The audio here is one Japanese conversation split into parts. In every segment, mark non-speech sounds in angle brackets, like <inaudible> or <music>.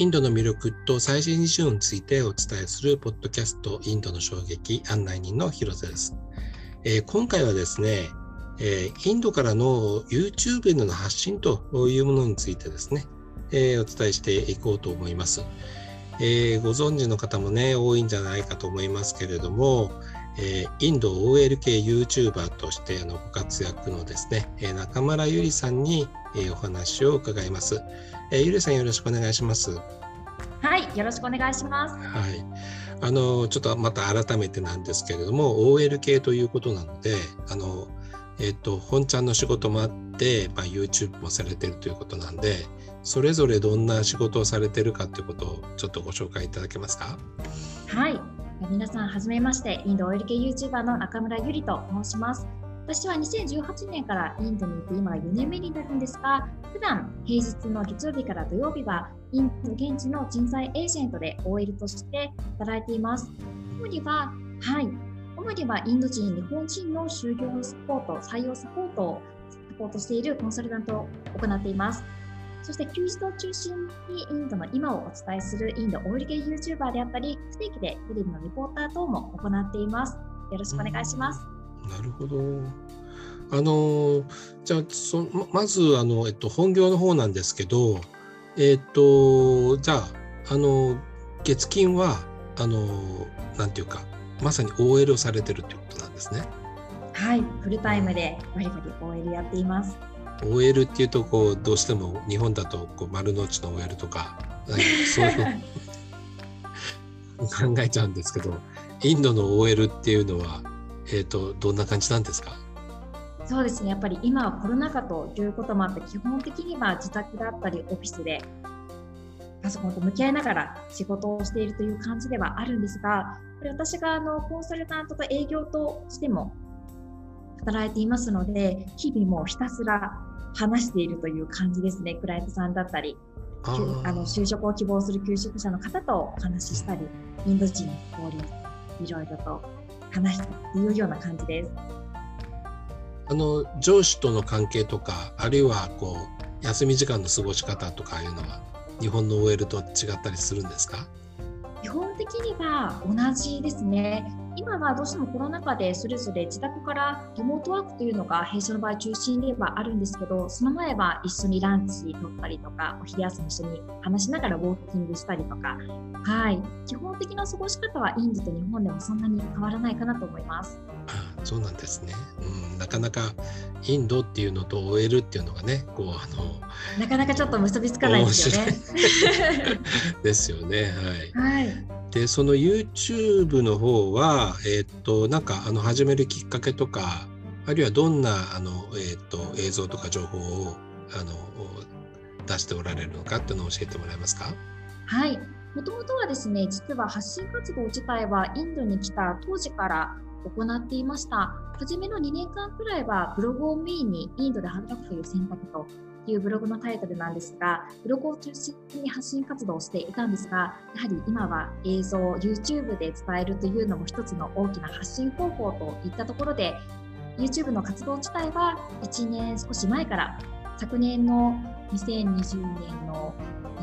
インドの魅力と最新事情についてお伝えするポッドキャストインドの衝撃案内人の広瀬です。えー、今回はですね、えー、インドからの YouTube への発信というものについてですね、えー、お伝えしていこうと思います。えご存知の方もね、多いんじゃないかと思いますけれども、えインド OL 系 YouTuber としてのご活躍のですね、中村ゆりさんに、えお話を伺います。えゆりさんよろしくお願いします。はい、よろしくお願いします。はい。あのちょっとまた改めてなんですけれども OL 系ということなのであの、えっと、本ちゃんの仕事もあって、まあ、YouTube もされてるということなんでそれぞれどんな仕事をされてるかということをちょっとご紹介いただけますか？はい皆さんはじめましてインド OL 系 YouTuber の中村ゆりと申します。私は2018年からインドに行って今は4年目になるんですが普段平日の月曜日から土曜日はインド現地の人材エージェントで OL として働いています。主には、はい、主にはインド人、日本人の就業サポート、採用サポートをサポートしているコンサルタントを行っています。そして休日を中心にインドの今をお伝えするインドオイル系 YouTuber であったり、不定期でテレビのリポーター等も行っています。よろしくお願いします。なるほど。あのじゃあそまずあの、えっと、本業の方なんですけど、えっ、と、じゃあ、あの、月金は、あの、なんていうか、まさに OL をされてるということなんですね。はい、フルタイムでバリバリ OL やっています。OL っていうとこうどうしても日本だとこう丸の内の OL とかそういう <laughs> 考えちゃうんですけどインドの OL っていうのは、えーとどんな感じなんですか？そうですね。やっぱり今はコロナ禍ということもあって基本的には自宅だったりオフィスでパソコンと向き合いながら仕事をしているという感じではあるんですがこれ私があのコンサルタントと営業としても働いていますので日々もひたすら話しているという感じですね。クライアントさんだったりあの就職を希望する求職者の方とお話ししたりインド人の交流いろいろと話したりというような感じです。あの上司との関係とかあるいはこう休み時間の過ごし方とかいうのは日本の OL と違ったりするんですか？基本的には同じですね。今はどうしてもコロナ禍でそれぞれ自宅からリモートワークというのが弊社の場合中心ではあるんですけどその前は一緒にランチ取ったりとかお昼休み一緒に話しながらウォーキングしたりとかはい基本的な過ごし方はインドと日本でもそんなに変わらないかなと思います。そうなんですね、うん、なかなかインドっていうのと OL っていうのがねこうあのなかなかちょっと結びつかないですよね。<laughs> ですよね。はい。はい。でその YouTube の方は、えっ、ー、となんかあの始めるきっかけとかあるいはどんなあの、えっ、ー、と映像とか情報をあの出しておられるのかっていうのを教えてもらえますか？はい。もともとはですね実は発信活動自体はインドに来た当時から行っていました。初めの2年間くらいはブログをメインにインドで働くという選択というブログのタイトルなんですが、ブログを中心に発信活動をしていたんですが、やはり今は映像を、YouTube で伝えるというのも一つの大きな発信方法といったところで、YouTube の活動自体は1年少し前から昨年の2020年の、え、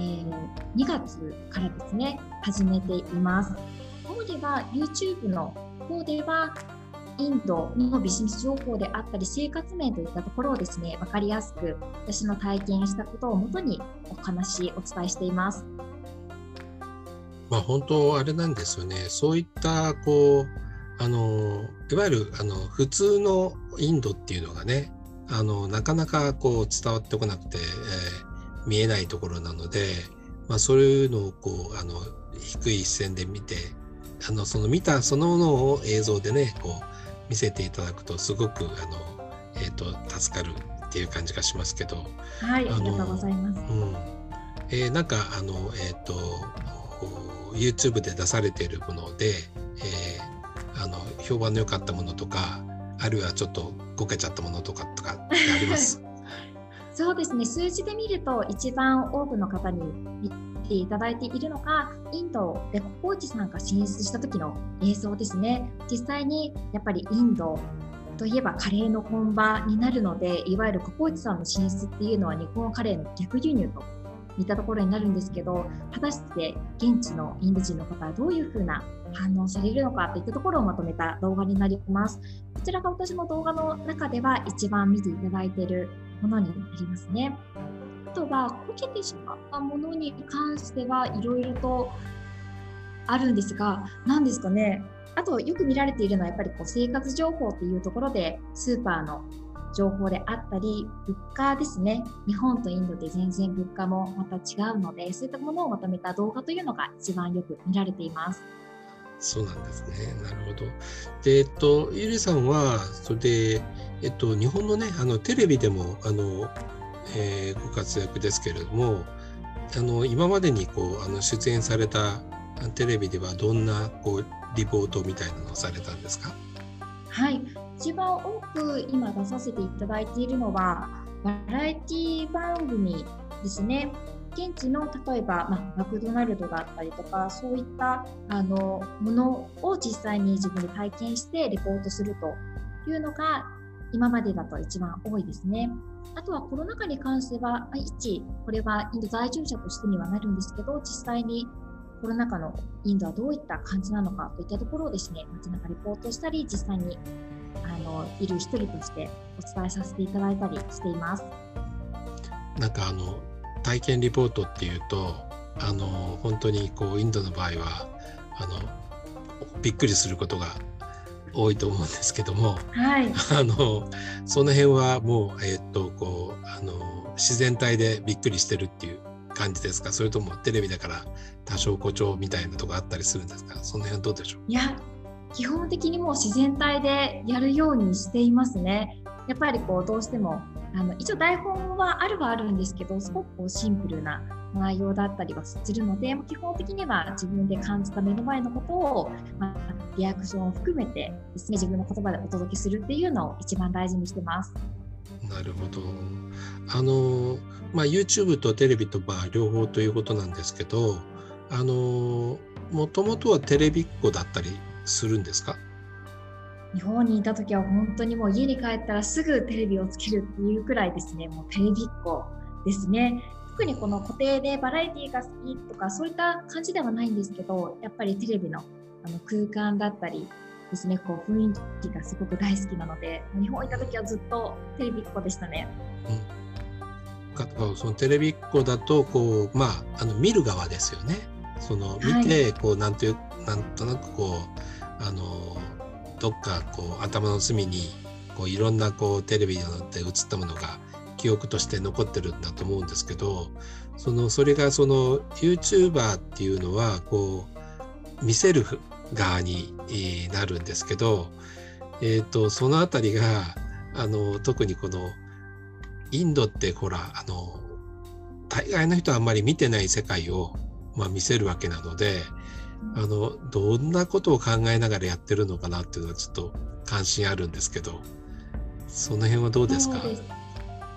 2月からですね、始めています。主には YouTube の方ではインドのビジネス情報であったり生活面といったところをですね分かりやすく私の体験したことをもとにお話お伝えしています。まあ本当あれなんですよねそういったこうあのいわゆるあの普通のインドっていうのがねあのなかなかこう伝わってこなくて、えー、見えないところなので、まあ、そういうのをこうあの低い視線で見てあのその見たそのものを映像でねこう見せていただくとすごくあの、えーと、助かるっていう感じがしますけどはいありがとうございます。うん。えー、なんかあの、えーと、YouTube で出されているもので、えー、あの評判の良かったものとかあるいはちょっとこけちゃったものとかとかってあります？<laughs> そうですね。数字で見ると一番多くの方にていただいているのがインドでココイチさんが進出した時の映像ですね実際にやっぱりインドといえばカレーの本場になるのでいわゆるココイチさんの進出っていうのは日本カレーの逆輸入と似たところになるんですけど果たして現地のインド人の方はどういうふうな反応されるのかといったところをまとめた動画になります。こちらが私の動画の中では一番見ていただいているものになりますね。あとは、こけてしまったものに関してはいろいろとあるんですが、何ですかね。あと、よく見られているのは、やっぱりこう生活情報っていうところで、スーパーの情報であったり、物価ですね。日本とインドで全然物価もまた違うので、そういったものをまとめた動画というのが一番よく見られています。そうなんですね。なるほど。で、えっと、ゆりさんは、それで、えっと、日本のね、あのテレビでも、あの、えー、ご活躍ですけれども、あの今までにこうあの出演されたテレビではどんなこうリポートみたいなのをされたんですか？はい。一番多く今出させていただいているのはバラエティ番組ですね。現地の例えば、まあ、マクドナルドだったりとかそういったあのものを実際に自分で体験してレポートするというのが今までだと一番多いですね。あとはコロナ禍に関しては、一、これはインド在住者としてにはなるんですけど、実際にコロナ禍のインドはどういった感じなのかといったところをですね、街中リポートしたり、実際にあのいる一人としてお伝えさせていただいたりしています。なんかあの体験リポートっていうと、あの本当にこうインドの場合はあのびっくりすることが多いと思うんですけども、はい、あのその辺はもう、えー、っとこうあの自然体でびっくりしてるっていう感じですか？それともテレビだから多少誇張みたいなとこあったりするんですか？その辺どうでしょう？いや基本的にもう自然体でやるようにしていますね。やっぱりこうどうしてもあの一応台本はあるはあるんですけどすごくこうシンプルな内容だったりはするので基本的には自分で感じた目の前のことを、まあ、リアクションを含めてですね自分の言葉でお届けするっていうのを一番大事にしてます。なるほど。あのまあ、YouTube とテレビとまあ両方ということなんですけどあのもともとはテレビっ子だったりするんですか？日本にいた時は本当にもう家に帰ったらすぐテレビをつけるっていうくらいですねもうテレビっ子ですね特にこの固定でバラエティーが好きとかそういった感じではないんですけどやっぱりテレビのあの空間だったりですねこう雰囲気がすごく大好きなので日本にいた時はずっとテレビっ子でしたね。うん、そのテレビっ子だとこうまああの見る側ですよね。その見て、こうなんていうなんとなくこうあのどっかこう頭の隅にこういろんなこうテレビによって映ったものが記憶として残ってるんだと思うんですけどそのそれがその YouTuber っていうのはこう見せる側になるんですけど、えーと、その辺りがあの特にこのインドってほらあの大概の人はあんまり見てない世界を、まあ、見せるわけなのであのどんなことを考えながらやってるのかなっていうのはちょっと関心あるんですけどその辺はどうですか？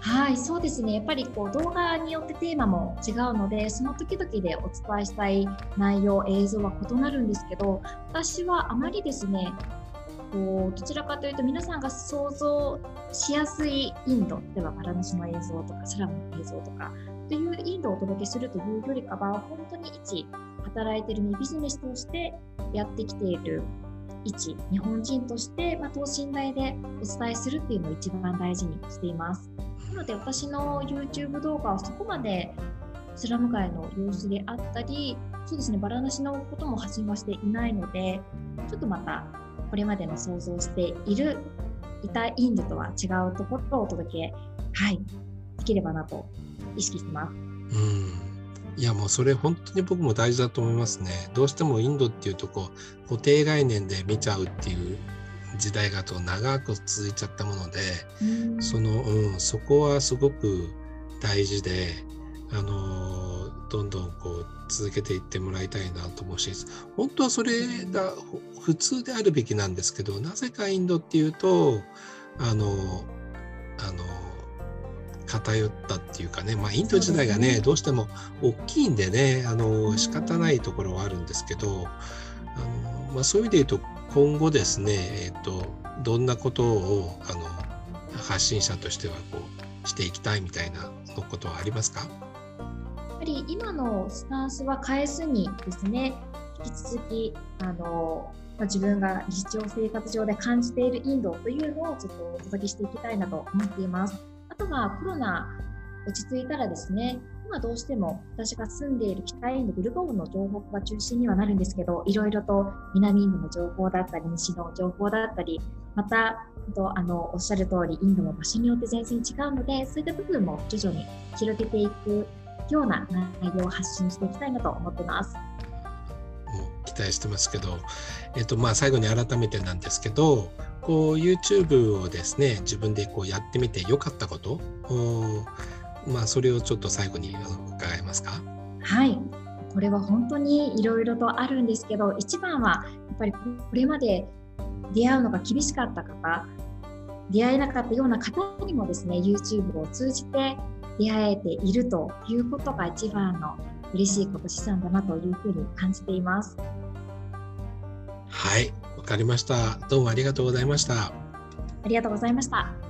はい、そうですね。やっぱりこう動画によってテーマも違うので、その時々でお伝えしたい内容、映像は異なるんですけど、私はあまりですね、こうどちらかというと皆さんが想像しやすいインド、例えばバラナシの映像とかスラムの映像とかというインドをお届けするというよりかは、本当に一働いているビジネスとしてやってきている一日本人として、まあ、等身大でお伝えするっていうのを一番大事にしています。なので私の YouTube 動画はそこまでスラム街の様子であったり、そうですね、バラなしのことも発信はしていないので、ちょっとまたこれまでの想像しているいたインドとは違うところをお届け、はい、できればなと意識してます。うんいやもうそれ本当に僕も大事だと思いますね。どうしてもインドっていうとこ固定概念で見ちゃうっていう時代がと長く続いちゃったもので、その、うん、そこはすごく大事で、あのどんどんこう続けていってもらいたいなと思うし本当はそれが普通であるべきなんですけどなぜかインドっていうとあのあの偏ったっていうかね、まあ、インド時代がね、ね、どうしても大きいんでねあの仕方ないところはあるんですけどあの、まあ、そういう意味で言うと今後ですね、えーと、どんなことをあの発信者としてはこうしていきたいみたいなのことはありますか？やっぱり今のスタンスは変えずにですね、引き続き、あの、まあ、自分が日常生活上で感じているインドというのをちょっとお届けしていきたいなと思っています。あとはコロナ落ち着いたらですね、今どうしても私が住んでいる北インド、ブルゴーンの情報が中心にはなるんですけど、いろいろと南インドの情報だったり、西の情報だったり、また、あのおっしゃる通り、インドも場所によって全然違うので、そういった部分も徐々に広げていくような内容を発信していきたいなと思ってます。期待してますけど、えっとまあ、最後に改めてなんですけどこう YouTube をですね自分でこうやってみてよかったことまあ、それをちょっと最後に伺えますか？はいこれは本当にいろいろとあるんですけど一番はやっぱりこれまで出会うのが厳しかった方出会えなかったような方にもですね YouTube を通じて出会えているということが一番の嬉しいこと資産だなというふうに感じています。はい、わかりました。どうもありがとうございました。ありがとうございました。